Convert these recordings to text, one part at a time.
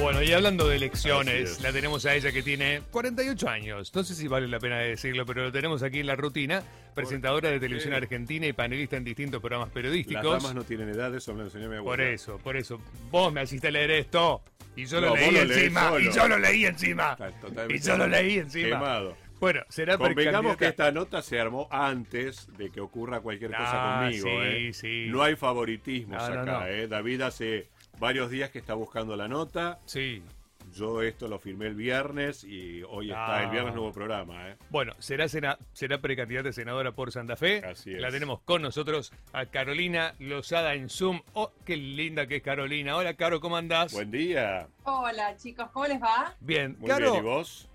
Bueno, y hablando de elecciones, es. la tenemos a ella que tiene 48 años. No sé si vale la pena decirlo, pero lo tenemos aquí en la rutina. Presentadora de televisión argentina y panelista en distintos programas Las periodísticos. damas no tienen edad, eso me lo enseñó mi abuela. Por eso, por eso. Vos me hiciste leer esto. Y yo lo No, leí vos lo lees encima. solo. Y yo lo leí encima. Está totalmente Y yo lo leí encima. Quemado. Bueno, será Convengamos que esta nota se armó antes de que ocurra cualquier cosa Ah, conmigo. sí, ¿eh? sí. No hay favoritismos No, no, acá. no. ¿eh? David hace varios días que está buscando la nota. Sí. Yo esto lo firmé el viernes y hoy está Ah. el viernes nuevo programa. ¿eh? Bueno, será, sena- será precandidata a senadora por Santa Fe. Así es. La tenemos con nosotros a Carolina Lozada en Zoom. Oh, qué linda que es Carolina. Hola, Caro, ¿cómo andás? Buen día. Hola chicos, ¿cómo les va? Bien, Muy Caro. bien, ¿y vos?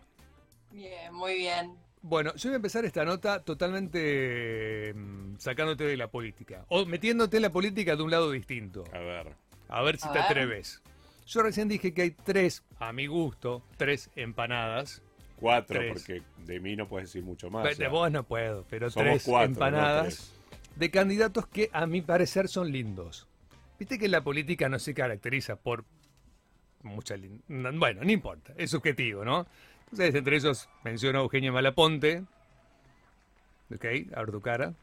Bien, muy bien. Bueno, yo voy a empezar esta nota totalmente mm, sacándote de la política. O metiéndote en la política de un lado distinto. A ver. A ver si A te ver. atreves. Yo recién dije que hay tres, a mi gusto, tres empanadas. Cuatro, Tres. porque de mí no puedes decir mucho más. de o sea, vos no puedo, pero somos tres cuatro, no empanadas tres. de candidatos que a mi parecer son lindos. Viste que la política no se caracteriza por mucha lin- no, Bueno, no importa, es subjetivo, ¿no? Entonces, entre ellos menciono a Eugenio Malaponte, ok, a ver tu cara,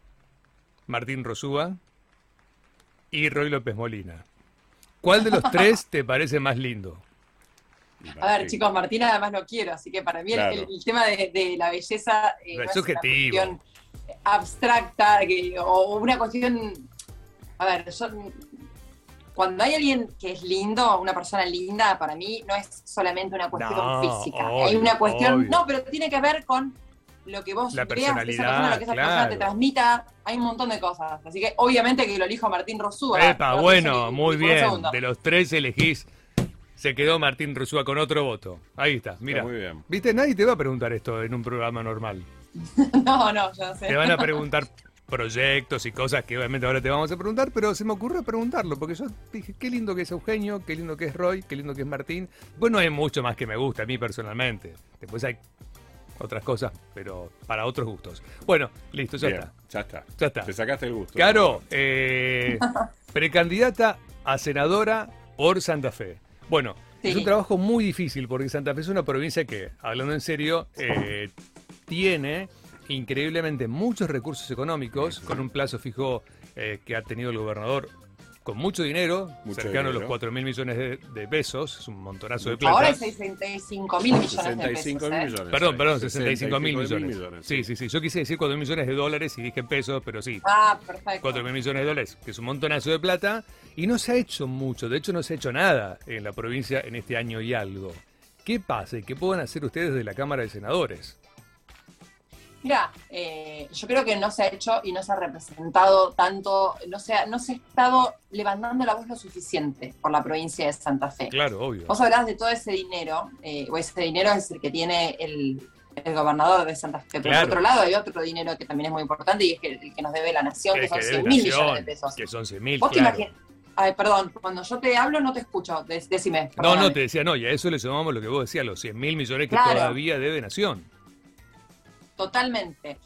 Martín Rosúa y Roy López Molina. ¿Cuál de los tres te parece más lindo? A ver Martín. chicos, Martina además lo quiero, así que para mí el- Claro. el, el tema de, de la belleza eh, No, es no subjetivo. una cuestión abstracta que- o una cuestión... A ver, yo, cuando hay alguien que es lindo, una persona linda, para mí no es solamente una cuestión No, física. obvio, hay una cuestión... obvio. No, pero tiene que ver con lo que vos La creas que esa persona, lo que esa persona te claro. transmita. Hay un montón de cosas. Así que obviamente que lo elijo a Martín Rosúa. Epa, bueno, muy bien. De los tres elegís. Se quedó Martín Rosúa con otro voto. Ahí está, mira. muy bien. Viste, nadie te va a preguntar esto en un programa normal. No, no, yo sé. Te van a preguntar proyectos y cosas que obviamente ahora te vamos a preguntar, pero se me ocurrió preguntarlo, porque yo dije, qué lindo que es Eugenio, qué lindo que es Roy, qué lindo que es Martín. Bueno, hay mucho más que me gusta a mí personalmente. Después hay otras cosas, pero para otros gustos. Bueno, listo, ya Bien, está. ya está. Ya está. Te sacaste el gusto. Caro, eh, precandidata a senadora por Santa Fe. Bueno, es un trabajo muy difícil porque Santa Fe es una provincia que, hablando en serio, eh, tiene increíblemente muchos recursos económicos, con un plazo fijo eh, que ha tenido el gobernador con mucho dinero, Mucho cercano a los dinero. 4 mil millones de, de pesos, es un montonazo de plata. Ahora hay 65 mil millones de 65 pesos. mil ¿eh? millones. Perdón, perdón, 65 mil 65 millones. Sí, sí, sí. Yo quise decir 4 mil millones de dólares y dije pesos, pero sí. Ah, perfecto. 4 mil millones de dólares, que es un montonazo de plata, y no se ha hecho mucho, de hecho no se ha hecho nada en la provincia en este año y algo. ¿Qué pasa y qué pueden hacer ustedes de la Cámara de Senadores? Mira, eh, yo creo que no se ha hecho y no se ha representado tanto, no se ha, no se ha estado levantando la voz lo suficiente por la provincia de Santa Fe. Claro, obvio. Vos hablás de todo ese dinero, eh, o ese dinero es el que tiene el, el gobernador de Santa Fe. Pero Claro. por otro lado hay otro dinero que también es muy importante y es que, el que nos debe la nación, que son que 100 debe mil millones de pesos. Que son 100 mil, claro. Ay, perdón, cuando yo te hablo no te escucho, de- decime. No, no, te decía, no, y a eso le sumamos lo que vos decías, los 100 mil millones que Claro. todavía debe Nación. Totalmente.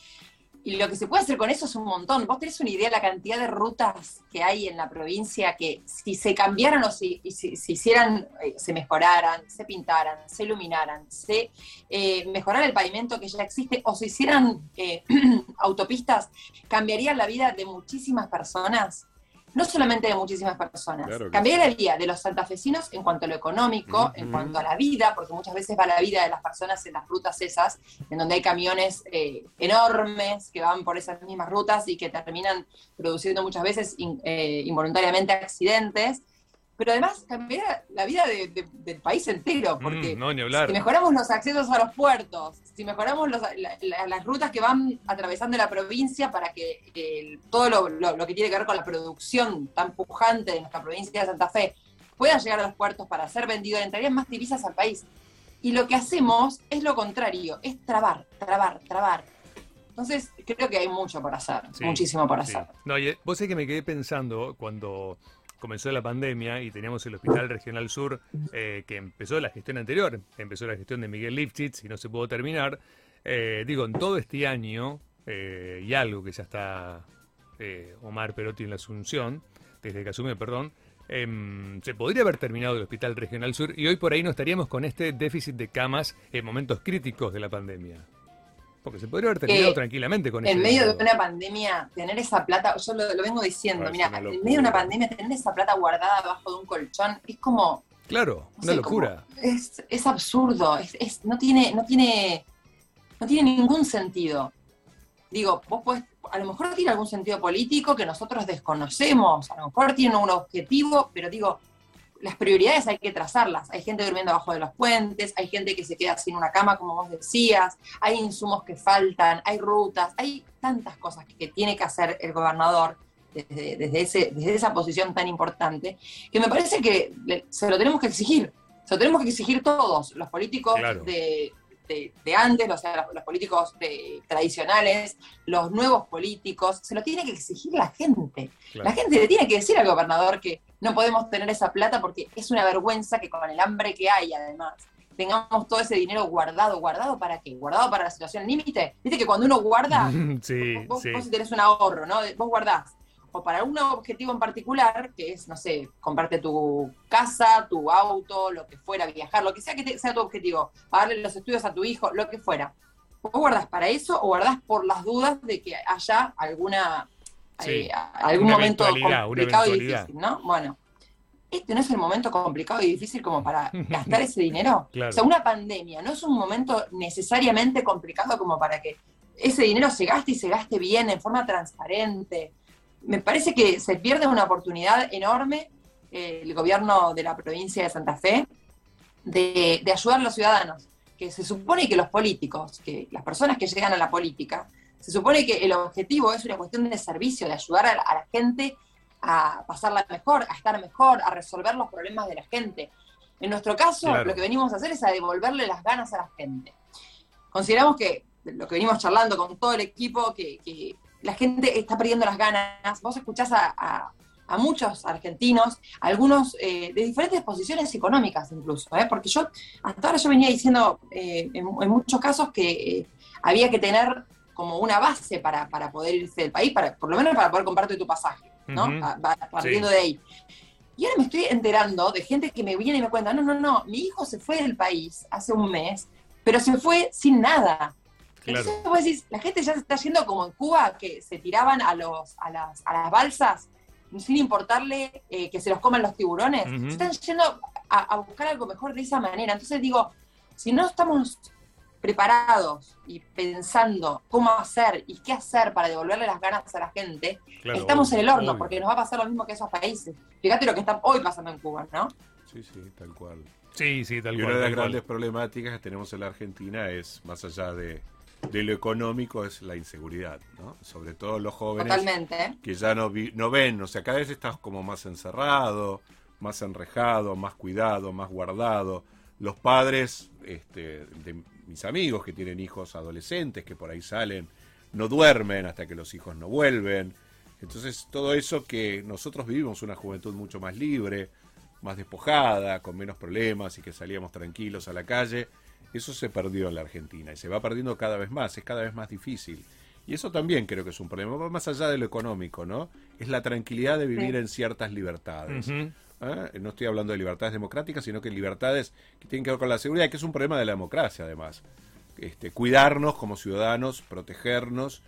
Y lo que se puede hacer con eso es un montón. Vos tenés una idea de la cantidad de rutas que hay en la provincia que si se cambiaran o si, si, hicieran, eh, se mejoraran, se pintaran, se iluminaran, se eh, el pavimento que ya existe o se hicieran eh, autopistas, cambiaría la vida de muchísimas personas. No solamente de muchísimas personas, Claro cambiaría la vida de los santafesinos en cuanto a lo económico, en cuanto a la vida, porque muchas veces va la vida de las personas en las rutas esas, en donde hay camiones eh, enormes que van por esas mismas rutas y que terminan produciendo muchas veces in- eh, involuntariamente accidentes. Pero además cambiaría la vida de- de- del país entero, porque Mm, no, ni hablar. si mejoramos los accesos a los puertos, si mejoramos los- la- la- las rutas que van atravesando la provincia para que eh, todo lo, lo- lo que tiene que ver con la producción tan pujante de nuestra provincia de Santa Fe pueda llegar a los puertos para ser vendido, entrarían más divisas al país. Y lo que hacemos es lo contrario, es trabar, trabar, trabar. Entonces, creo que hay mucho por hacer, Sí, muchísimo por Sí. hacer. No, y, eh, vos sabés que me quedé pensando cuando comenzó la pandemia y teníamos el Hospital Regional Sur, eh, que empezó la gestión anterior, empezó la gestión de Miguel Lifchitz y no se pudo terminar. Eh, digo, en todo este año eh, y algo que ya está eh, Omar Perotti en la Asunción, desde que asumió, perdón, em, se podría haber terminado el Hospital Regional Sur y hoy por ahí no estaríamos con este déficit de camas en momentos críticos de la pandemia. Porque se podría haber terminado Eh, tranquilamente con En ese medio de una pandemia, tener esa plata, yo lo, lo vengo diciendo, mira, en medio de una pandemia, tener esa plata guardada abajo de un colchón es como, Claro, no una sé, locura. es, es absurdo, es, es- no, tiene, no, tiene, no tiene ningún sentido. Digo, vos podés, a lo mejor tiene algún sentido político que nosotros desconocemos, a lo mejor tiene un objetivo, pero digo, las prioridades hay que trazarlas. Hay gente durmiendo abajo de los puentes, hay gente que se queda sin una cama, como vos decías, hay insumos que faltan, hay rutas, hay tantas cosas que, que tiene que hacer el gobernador desde, desde, ese, desde esa posición tan importante, que me parece que se lo tenemos que exigir. Se lo tenemos que exigir todos, los políticos Claro. de, de- de antes, o sea, los, los políticos de- tradicionales, los nuevos políticos, se lo tiene que exigir la gente. Claro. La gente le tiene que decir al gobernador que no podemos tener esa plata porque es una vergüenza que con el hambre que hay, además, tengamos todo ese dinero guardado. ¿Guardado para qué? ¿Guardado para la situación límite? Viste que cuando uno guarda, sí, vos, sí. vos tenés un ahorro, ¿no? Vos guardás. O para un objetivo en particular, que es, no sé, comprarte tu casa, tu auto, lo que fuera, viajar, lo que sea que te- sea tu objetivo, pagarle los estudios a tu hijo, lo que fuera. ¿Vos guardás para eso o guardás por las dudas de que haya alguna Sí, eh, algún momento complicado y difícil, ¿no? Bueno, este no es el momento complicado y difícil como para gastar ese dinero. Claro. O sea, una pandemia no es un momento necesariamente complicado como para que ese dinero se gaste y se gaste bien, en forma transparente. Me parece que se pierde una oportunidad enorme eh, el gobierno de la provincia de Santa Fe de, de ayudar a los ciudadanos. Que se supone que los políticos, que las personas que llegan a la política, se supone que el objetivo es una cuestión de servicio, de ayudar a la, a la gente a pasarla mejor, a estar mejor, a resolver los problemas de la gente. En nuestro caso, Claro. lo que venimos a hacer es a devolverle las ganas a la gente. Consideramos que lo que venimos charlando con todo el equipo, que, que la gente está perdiendo las ganas. Vos escuchás a, a- a muchos argentinos, algunos eh, de diferentes posiciones económicas incluso, ¿eh? porque yo hasta ahora yo venía diciendo eh, en, en muchos casos que eh, había que tener como una base para, para poder irse del país, para, por lo menos para poder comprarte tu pasaje, ¿no? Ujú. Pa- pa- Partiendo de ahí. Y ahora me estoy enterando de gente que me viene y me cuenta, no, no, no, mi hijo se fue del país hace un mes, pero se fue sin nada. Claro. Entonces vos decís, la gente ya se está yendo como en Cuba, que se tiraban a, los, a, las, a las balsas sin importarle eh, que se los coman los tiburones. Se están yendo a, a buscar algo mejor de esa manera. Entonces digo, si no estamos preparados y pensando cómo hacer y qué hacer para devolverle las ganas a la gente, Claro, estamos obvio, en el horno, obvio. porque nos va a pasar lo mismo que esos países. Fíjate lo que está hoy pasando en Cuba, ¿no? Sí, sí, tal cual. Sí, sí, tal y cual. una de las cual. grandes problemáticas que tenemos en la Argentina es, más allá de, de lo económico, es la inseguridad, ¿no? Sobre todo los jóvenes Totalmente. que ya no, vi- no ven, o sea, cada vez estás como más encerrado, más enrejado, más cuidado, más guardado. Los padres este, de mis amigos que tienen hijos adolescentes, que por ahí salen, no duermen hasta que los hijos no vuelven. Entonces, todo eso que nosotros vivimos una juventud mucho más libre, más despojada, con menos problemas y que salíamos tranquilos a la calle, eso se perdió en la Argentina y se va perdiendo cada vez más, es cada vez más difícil. Y eso también creo que es un problema, va más allá de lo económico, ¿no? Es la tranquilidad de vivir Sí. en ciertas libertades. ¿eh? No estoy hablando de libertades democráticas, sino que libertades que tienen que ver con la seguridad, que es un problema de la democracia además. Este, cuidarnos como ciudadanos, protegernos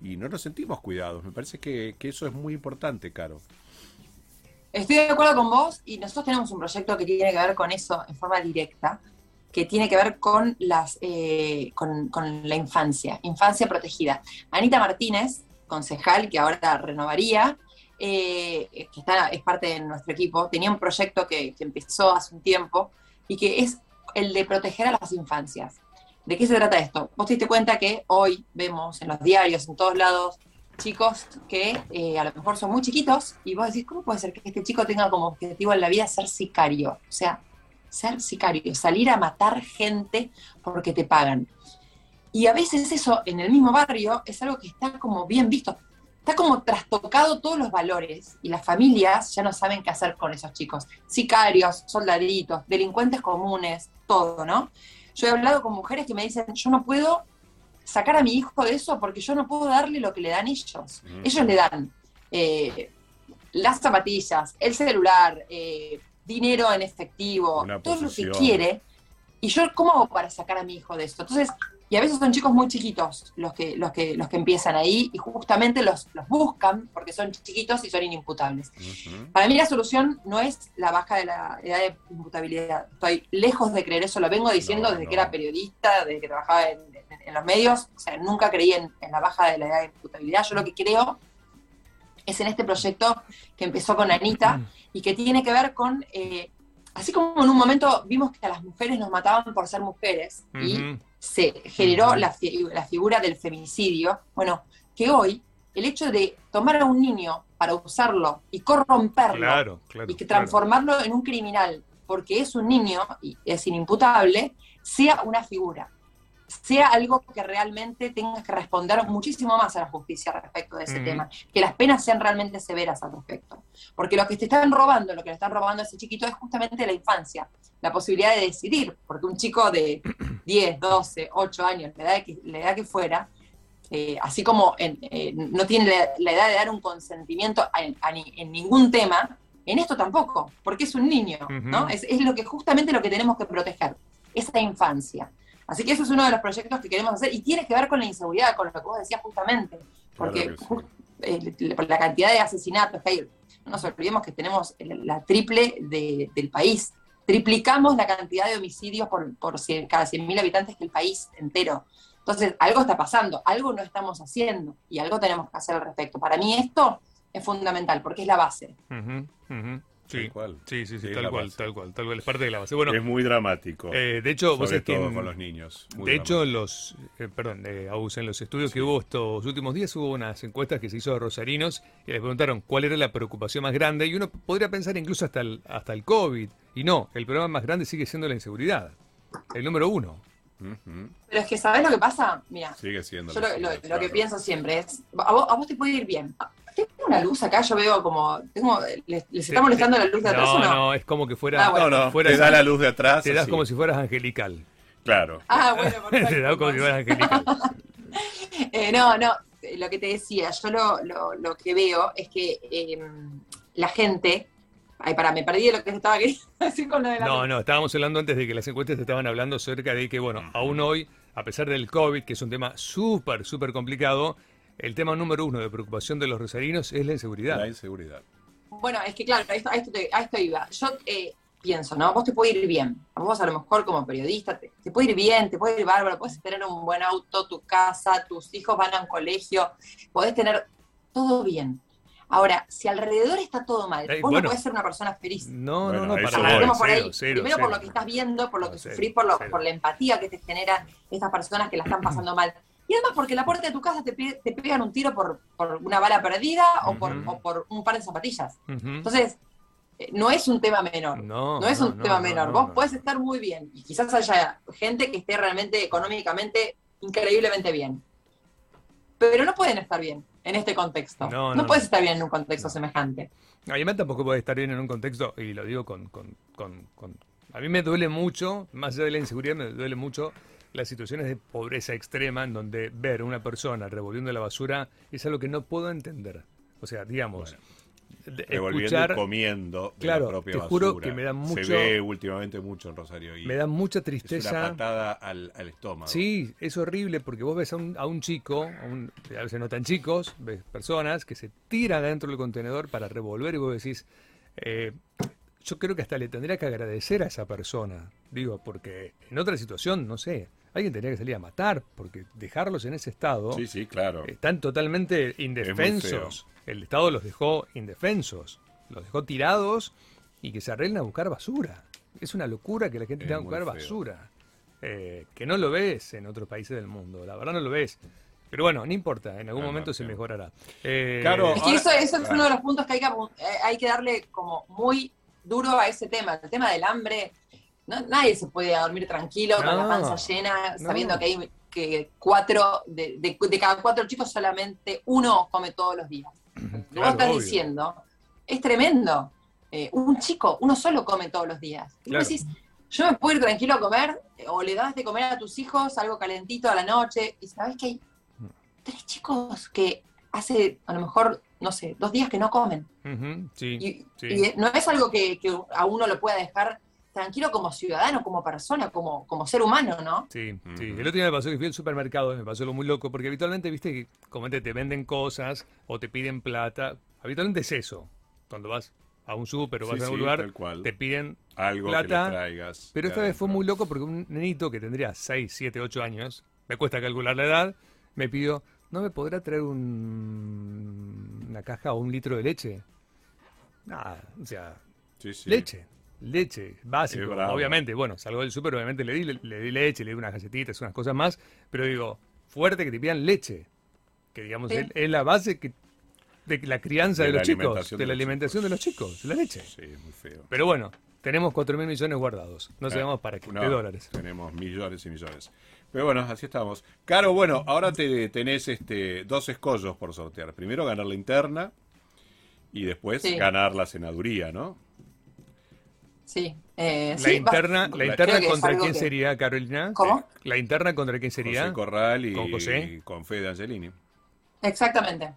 y no nos sentimos cuidados. Me parece que, que eso es muy importante, Caro. Estoy de acuerdo con vos y nosotros tenemos un proyecto que tiene que ver con eso en forma directa, que tiene que ver con, las, eh, con, con la infancia, infancia protegida. Anita Martínez, concejal, que ahora renovaría, eh, que está, es parte de nuestro equipo, tenía un proyecto que, que empezó hace un tiempo y que es el de proteger a las infancias. ¿De qué se trata esto? Vos te diste cuenta que hoy vemos en los diarios, en todos lados, chicos que eh, a lo mejor son muy chiquitos y vos decís, ¿cómo puede ser que este chico tenga como objetivo en la vida ser sicario? O sea, ser sicario, salir a matar gente porque te pagan. Y a veces eso en el mismo barrio es algo que está como bien visto. Está como trastocado todos los valores y las familias ya no saben qué hacer con esos chicos. Sicarios, soldaditos, delincuentes comunes, todo, ¿no? Yo he hablado con mujeres que me dicen, yo no puedo sacar a mi hijo de eso porque yo no puedo darle lo que le dan ellos. Mm. Ellos le dan eh, las zapatillas, el celular, eh, dinero en efectivo, todo lo que quiere. Y yo, ¿cómo hago para sacar a mi hijo de esto? Entonces, y a veces son chicos muy chiquitos los que, los que, los que empiezan ahí y justamente los, los buscan porque son chiquitos y son inimputables. Para mí la solución no es la baja de la edad de imputabilidad. Estoy lejos de creer eso, lo vengo diciendo No, desde no. que era periodista, desde que trabajaba en, en- en los medios. O sea, nunca creí en, en la baja de la edad de imputabilidad. Yo lo que creo es en este proyecto que empezó con Anita y que tiene que ver con, eh, así como en un momento vimos que a las mujeres nos mataban por ser mujeres y se generó la, fi- la figura del femicidio, bueno, que hoy el hecho de tomar a un niño para usarlo y corromperlo Claro, claro. y que claro. transformarlo en un criminal porque es un niño y es inimputable, sea una figura, sea algo que realmente tengas que responder muchísimo más a la justicia respecto de ese tema, que las penas sean realmente severas al respecto. Porque lo que te están robando, lo que le están robando a ese chiquito es justamente la infancia, la posibilidad de decidir, porque un chico de 10, 12, 8 años, la edad que, la edad que fuera, eh, así como en- eh, no tiene la, la edad de dar un consentimiento a- a ni- en ningún tema, en esto tampoco, porque es un niño, Ujú. ¿no? Es, es lo que justamente lo que tenemos que proteger, esa infancia. Así que eso es uno de los proyectos que queremos hacer y tiene que ver con la inseguridad, con lo que vos decías justamente, porque Claro sí. eh, la cantidad de asesinatos que hay, no nos olvidemos que tenemos la triple de- del país, triplicamos la cantidad de homicidios por, por cien- cada 100.000 habitantes que el país entero. Entonces, algo está pasando, algo no estamos haciendo y algo tenemos que hacer al respecto. Para mí esto es fundamental porque es la base. Ujú, ujú. Sí. Tal cual. sí, sí, sí, Sí, tal cual, base. tal cual, tal cual. Es parte de la base. Bueno, es muy dramático. eh, de hecho, vos sobre todo en- con los niños. muy de hecho, los, eh, perdón, eh, en los estudios que hubo estos últimos días hubo unas encuestas que se hizo a rosarinos y les preguntaron cuál era la preocupación más grande y uno podría pensar incluso hasta el, hasta el COVID. Y no, el problema más grande sigue siendo la inseguridad. El número uno. Pero es que, ¿sabés lo que pasa? Mira, Sigue siendo. yo lo, lo- ciudad, lo que pienso siempre es, a vos, a vos te puede ir bien. Una luz acá, yo veo como, tengo, les, les está molestando la luz de atrás no, o no? no, es como que fuera. Ah, bueno. No, no, fuera te da la luz de atrás. Te das así. como si fueras angelical. Claro. Ah, bueno, perfecto. te das como si fueras angelical. Eh, no, no, lo que te decía, yo lo, lo- lo que veo es que eh, la gente. Ay, pará, me perdí de lo que estaba queriendo decir con lo de la. No, no, estábamos hablando antes de que las encuestas te estaban hablando acerca de que, bueno, aún hoy, a pesar del COVID, que es un tema súper, súper complicado, el tema número uno de preocupación de los rosarinos es la inseguridad. La inseguridad. Bueno, es que claro, a esto, a esto, te- a esto iba. Yo eh, pienso, ¿no? Vos te puede ir bien. A vos a lo mejor como periodista te, te puede ir bien, te puede ir bárbaro, puedes tener un buen auto, tu casa, tus hijos van a un colegio, podés tener todo bien. Ahora, si alrededor está todo mal, Eh, vos bueno. no podés ser una persona feliz. No, Bueno, no, no, para nada. Arranquemos por Cero, ahí. cero, Primero por lo que estás viendo, por lo que cero, sufrís, por, lo, por la empatía que te generan estas personas que la están pasando mal. Y además porque la puerta de tu casa te, pe- te pegan un tiro por, por una bala perdida o, por, o por un par de zapatillas. Entonces, eh, no es un tema menor. No, No, es un no, tema no, menor. no, Vos podés estar muy bien y quizás haya gente que esté realmente económicamente increíblemente bien. Pero no pueden estar bien en este contexto. No, No, no, puedes estar bien en un contexto semejante. Además tampoco puede estar bien en un contexto, y lo digo con, con- con- con- A mí me duele mucho, más allá de la inseguridad, me duele mucho las situaciones de pobreza extrema en donde ver a una persona revolviendo la basura es algo que no puedo entender. O sea, digamos, de- Revolviendo escuchar... y comiendo de Claro, la propia te juro basura. que me da mucho- Se ve últimamente mucho en Rosario. Y Me da mucha es una tristeza. patada al, al estómago. Sí, es horrible porque vos ves a un, a un chico, a, un- a veces no tan chicos, ves personas que se tiran dentro del contenedor para revolver y vos decís, eh, yo creo que hasta le tendría que agradecer a esa persona, digo, porque en otra situación, no sé, alguien tendría que salir a matar, porque dejarlos en ese estado Sí, sí, claro. están totalmente indefensos. El Estado los dejó indefensos, los dejó tirados y que se arreglen a buscar basura. Es una locura que la gente Es tenga que buscar feo. basura. Eh, que no lo ves en otros países del mundo, la verdad no lo ves. Pero bueno, no importa, en algún Ah, momento no, se mejorará. Eh, Claro, Es que eso, eso es claro. uno de los puntos que hay que, eh, hay que darle como muy duro a ese tema, el tema del hambre. No- nadie se puede dormir tranquilo con la No, panza llena, no. sabiendo que hay que cuatro, de, de- de cada cuatro chicos solamente uno come todos los días. Lo Claro, vos estás obvio. diciendo es tremendo. Eh, un chico, uno solo come todos los días. Y Claro. vos decís, yo me puedo ir tranquilo a comer, eh, o le das de comer a tus hijos algo calentito a la noche, y sabes que hay tres chicos que hace a lo mejor no sé, dos días que no comen. Ujú, sí, Y, sí. y no es algo que, que a uno lo pueda dejar tranquilo como ciudadano, como persona, como, como ser humano, ¿no? Sí, sí. El otro día me pasó que fui al supermercado y me pasó algo muy loco, porque habitualmente, viste, que como te, te venden cosas o te piden plata. Habitualmente es eso. Cuando vas a un súper o Sí, vas a sí, algún lugar, tal cual. te piden Algo plata, que traigas. Pero esta vez fue muy loco porque un nenito que tendría 6, 7, 8 años, me cuesta calcular la edad, me pidió, ¿no me podrá traer un, una caja o un litro de leche? Nada, o sea, Sí, sí. leche, leche, básico. Obviamente, bueno, salgo del súper, obviamente le di, le, le di leche, le di unas galletitas, unas cosas más, pero digo, fuerte que te pidan leche, que digamos Sí. es, es la base que, de la crianza De los chicos, de de la alimentación de los chicos, la leche. Sí, muy feo. Pero bueno, tenemos 4 mil millones guardados, no Eh, sabemos para qué, no, de dólares. Tenemos millones y millones. Pero bueno, así estamos. Caro, bueno, ahora te tenés este dos escollos por sortear. Primero ganar la interna y después Sí. ganar la senaduría, ¿no? Sí. eh, La sí, va- interna, la interna contra quién que- sería, Carolina? ¿Cómo? La interna contra quién sería? José Corral y ¿Con José? con Fede Angelini. Exactamente.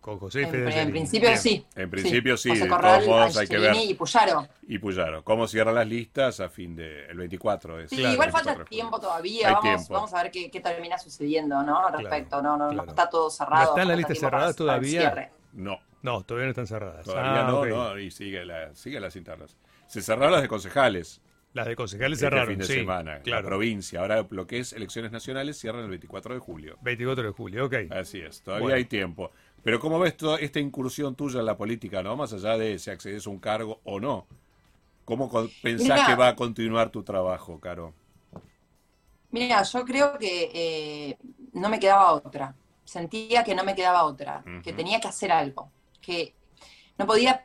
Con José y En, Fede en Angelini. principio Bien. sí. En principio sí, José de todos modos hay que ver. Y Puyaro. Y Puyaro. ¿Cómo cierran las listas a fin de el 24? Es Sí, Claro, igual 24 falta de tiempo todavía. Hay Vamos, tiempo. vamos a ver qué, qué termina sucediendo, ¿no? Al respecto. no, no, claro. no está todo cerrado. ¿No están las listas cerradas todavía? No, No, todavía no están cerradas. todavía Ah, no, ok. no, y sigue, la, sigue las internas. Se cerraron las de concejales Las de concejales este cerraron, fin de sí. semana. La Claro. provincia. Ahora lo que es elecciones nacionales cierran el 24 de julio. 24 de julio, ok. Así es, todavía Bueno. hay tiempo. Pero ¿cómo ves toda esta incursión tuya en la política, no? Más allá de si accedes a un cargo o no. ¿Cómo pensás Mira. que va a continuar tu trabajo, Caro? Mira, yo creo que eh, no me quedaba otra. Sentía que no me quedaba otra, que tenía que hacer algo, que no podía.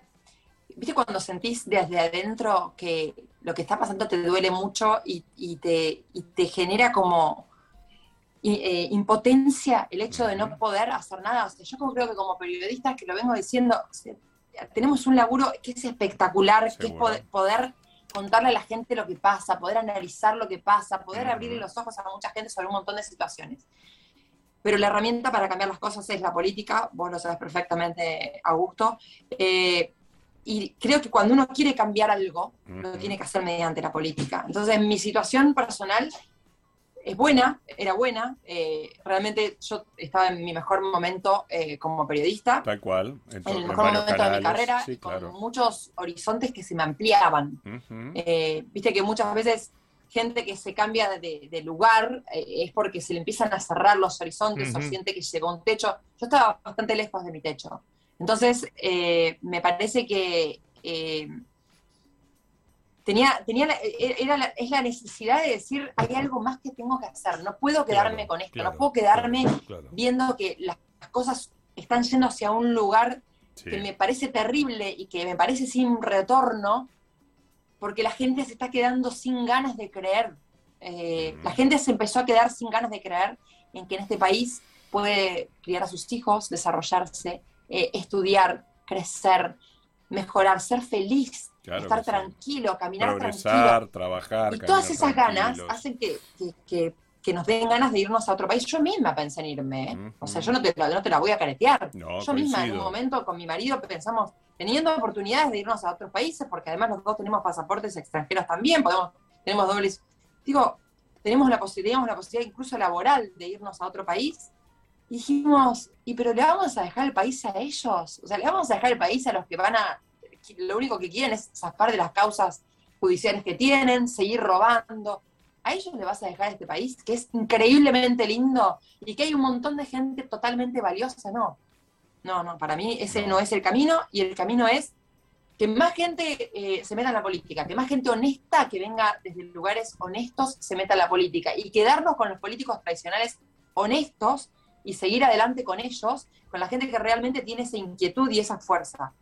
¿Viste cuando sentís desde adentro que lo que está pasando te duele mucho y, y te, y te genera como eh, impotencia el hecho de no poder hacer nada? O sea, yo como creo que como periodistas, que lo vengo diciendo, tenemos un laburo que es espectacular, que es poder, poder contarle a la gente lo que pasa, poder analizar lo que pasa, poder Ujú. abrirle los ojos a mucha gente sobre un montón de situaciones. Pero la herramienta para cambiar las cosas es la política, vos lo sabes perfectamente, Augusto. Eh, y creo que cuando uno quiere cambiar algo, lo tiene que hacer mediante la política. Entonces, mi situación personal es buena, era buena. eh, realmente yo estaba en mi mejor momento eh, como periodista, Tal cual. En, el mejor momento de mi carrera, Sí, con muchos horizontes que se me ampliaban. Eh, Viste que muchas veces gente que se cambia de, de lugar eh, es porque se le empiezan a cerrar los horizontes o Ujú. siente que llegó a un techo. Yo estaba bastante lejos de mi techo. Entonces, eh, me parece que eh, tenía, tenía la- e- era la- es la necesidad de decir, hay algo más que tengo que hacer, no puedo quedarme Claro, con esto, claro, no puedo quedarme claro, viendo que las cosas están yendo hacia un lugar Sí. que me parece terrible y que me parece sin retorno, porque la gente se está quedando sin ganas de creer. Eh, Mm. La gente se empezó a quedar sin ganas de creer en que en este país puede criar a sus hijos, desarrollarse, eh, estudiar, crecer, mejorar, ser feliz, Claro estar que sí. tranquilo, caminar Progresar, tranquilo. trabajar. Y todas esas ganas hacen que, que- que- que nos den ganas de irnos a otro país. Yo misma pensé en irme. ¿eh? O sea, yo no te, no te la voy a caretear. No, Yo misma en un momento con mi marido pensamos, teniendo oportunidades de irnos a otros países, porque además los dos tenemos pasaportes extranjeros también, podemos, tenemos dobles. Digo, tenemos la posibilidad, tenemos la posibilidad incluso laboral de irnos a otro país. Dijimos, ¿y pero le vamos a dejar el país a ellos? O sea, le vamos a dejar el país a los que van a, lo único que quieren es zafar de las causas judiciales que tienen, seguir robando. ¿A ellos le vas a dejar este país que es increíblemente lindo y que hay un montón de gente totalmente valiosa? No, no, no, para mí ese no, es el camino y el camino es que más gente eh, se meta en la política, que más gente honesta que venga desde lugares honestos se meta en la política y quedarnos con los políticos tradicionales honestos y seguir adelante con ellos, con la gente que realmente tiene esa inquietud y esa fuerza.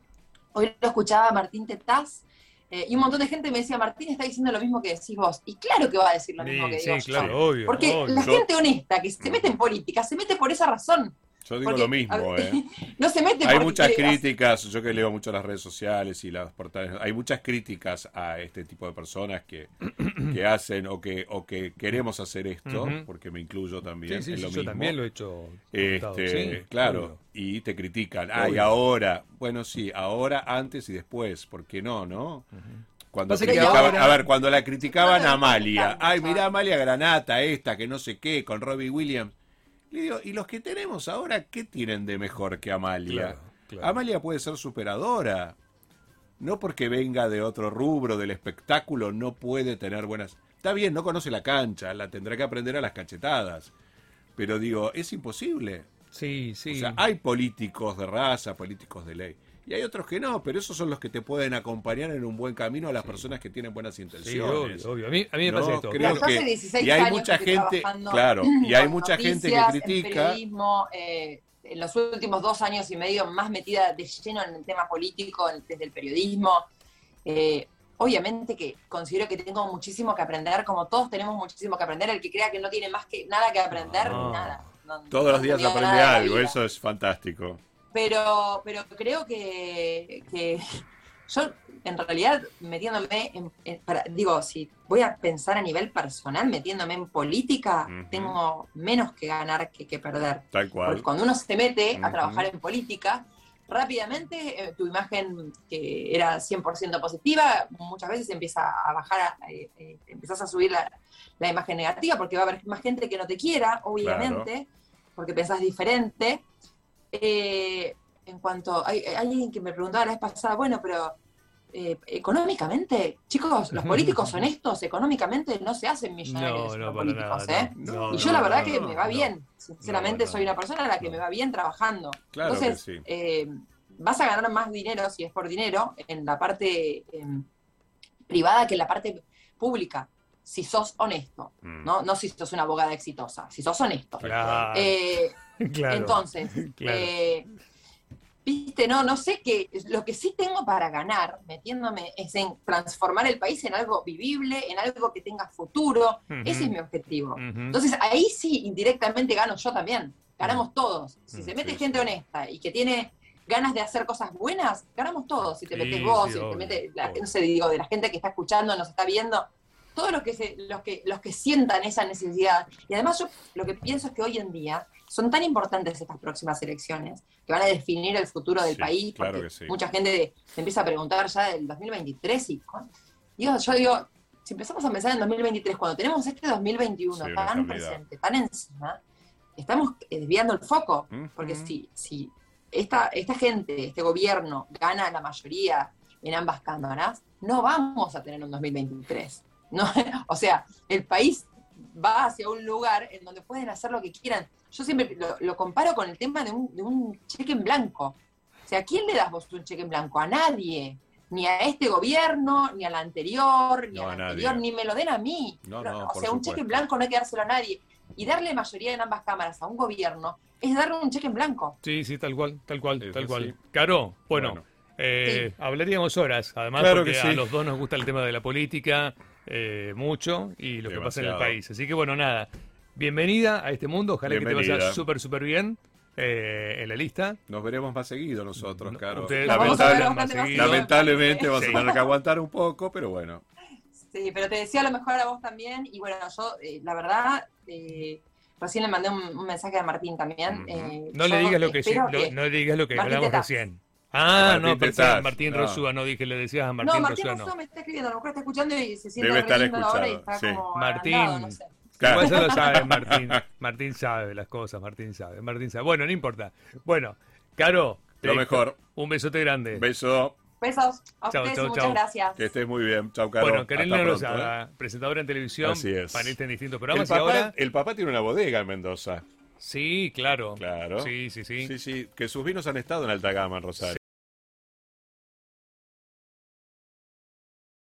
Hoy lo escuchaba Martín Tetaz eh, y un montón de gente me decía, Martín está diciendo lo mismo que decís vos. Y claro que va a decir lo mismo Sí, que sí, digo yo. claro, obvio. Porque obvio. la Yo- gente honesta que se mete en política se mete por esa razón. Yo digo Porque, lo mismo, ver, ¿eh? no se mete Hay muchas críticas, yo que leo mucho las redes sociales y las portales, hay muchas críticas a este tipo de personas que, que hacen o que, o que queremos hacer esto, porque me incluyo también Sí, sí, lo yo mismo. también lo he hecho. Este, claro, obvio. y te critican. Ah, y Obvio. ahora, bueno, sí, ahora, antes y después, ¿por qué no, no? Cuando criticaban- a ver, cuando la criticaban a Amalia, ay, mirá Amalia Granata, esta, que no sé qué, con Robbie Williams. Le digo, ¿y los que tenemos ahora qué tienen de mejor que Amalia? Claro, claro. Amalia puede ser superadora. No porque venga de otro rubro del espectáculo, no puede tener buenas. Está bien, no conoce la cancha, la tendrá que aprender a las cachetadas. Pero digo, es imposible. Sí, sí. O sea, hay políticos de raza, políticos de ley. Y hay otros que no, pero esos son los que te pueden acompañar en un buen camino a las personas que tienen buenas Sí, intenciones. obvio, obvio. A mí, a mí me No, pasa esto. creo que- 16 y hay años mucha gente, trabajando claro, y hay mucha gente que En critica. eh, en los últimos dos años y medio más metida de lleno en el tema político, en- desde el periodismo. Eh, obviamente que considero que tengo muchísimo que aprender, como todos tenemos muchísimo que aprender. El que crea que no tiene más que nada que aprender, No. nada. No- Todos no los días aprende algo, eso es fantástico. Pero, pero creo que, que yo, en realidad, metiéndome en, en- para- digo, si voy a pensar a nivel personal, metiéndome en política, tengo menos que ganar que, que perder. Tal Porque cual. cuando uno se mete a trabajar en política, rápidamente eh, tu imagen que era 100% positiva, muchas veces empieza a bajar, a- eh, eh, empezás a subir la, la imagen negativa porque va a haber más gente que no te quiera, obviamente, porque pensás diferente. Eh, en cuanto, hay, hay alguien que me preguntaba la vez pasada, bueno, pero eh, económicamente, chicos, los políticos honestos económicamente no se hacen millonarios No, no, los políticos, nada. ¿eh? no. Y yo la verdad que me va bien. Sinceramente, soy una persona a la que me va bien trabajando. Claro Entonces, sí. eh, vas a ganar más dinero si es por dinero en la parte eh, privada que en la parte pública, si sos honesto, Mm. ¿no? No si sos una abogada exitosa, si sos honesto. Claro, Eh, claro. entonces, Claro. eh, viste, no, no sé qué, lo que sí tengo para ganar, metiéndome, es en transformar el país en algo vivible, en algo que tenga futuro. Ese es mi objetivo. Entonces ahí sí indirectamente gano yo también. Ganamos todos. Si se mete sí, gente sí. honesta y que tiene ganas de hacer cosas buenas, ganamos todos. Si te Sí, metes vos, si obvio, te metes, la- no sé, digo, de la gente que está escuchando, nos está viendo, todos los que, se, los que los que sientan esa necesidad. Y además yo lo que pienso es que hoy en día son tan importantes estas próximas elecciones que van a definir el futuro del Sí, país. claro porque que sí. Mucha gente se empieza a preguntar ya del 2023 y yo digo, si empezamos a pensar en 2023, cuando tenemos este 2021 Sí, tan presente, tan encima, estamos eh, desviando el foco. Porque si, si esta, esta gente, este gobierno, gana la mayoría en ambas cámaras, no vamos a tener un 2023. No, o sea, el país va hacia un lugar en donde pueden hacer lo que quieran. Yo siempre lo, lo comparo con el tema de un, de un cheque en blanco. O sea, ¿a quién le das vos un cheque en blanco? A nadie. Ni a este gobierno, ni al anterior, ni No, al a anterior, nadie. ni me lo den a mí. No, o sea, un cheque en blanco no hay que dárselo a nadie. Y darle mayoría en ambas cámaras a un gobierno es darle un cheque en blanco. Sí, sí, tal cual, tal cual, Eso tal cual. sí. Caro, bueno, Bueno. eh, hablaríamos horas, además Claro porque que a sí. los dos nos gusta el tema de la política eh, mucho y lo que pasa en el país. Así que bueno, nada, bienvenida a este mundo, ojalá que te vaya súper, súper bien eh, en la lista. Nos veremos más seguido nosotros, No, a más seguido. lamentablemente vas a Sí. tener que aguantar un poco, pero bueno. Sí, pero te decía lo mejor a vos también. Y bueno, yo, eh, la verdad, eh, recién le mandé un, un mensaje a Martín también. Eh, No le digas lo que, sí- no le digas lo que Martín hablamos recién. Ah, Martín no, en Martín no. Rosúa, no dije, le decías a Martín, no, Martín Rosúa, no. Me está escribiendo, a lo mejor está escuchando y se siente Debe estar ahora y escuchando, está sí. como Martín. agrandado, no sé. Claro. Lo sabe Martín. Martín sabe las cosas, Martín sabe, Martín sabe. Bueno, no importa. Bueno, Caro, Lo mejor. un besote grande. Beso. Besos a Chau, ustedes chau, y muchas chau. gracias. Que estés muy bien. Chau, Caro. bueno, pronto, Rosada, presentadora en televisión, ¿eh? Así es. panelista en distintos El programas y papá, ahora... el papá tiene una bodega en Mendoza. Sí, claro. Claro. Sí, sí, sí. Sí, sí. Que sus vinos han estado en alta gama en Rosario.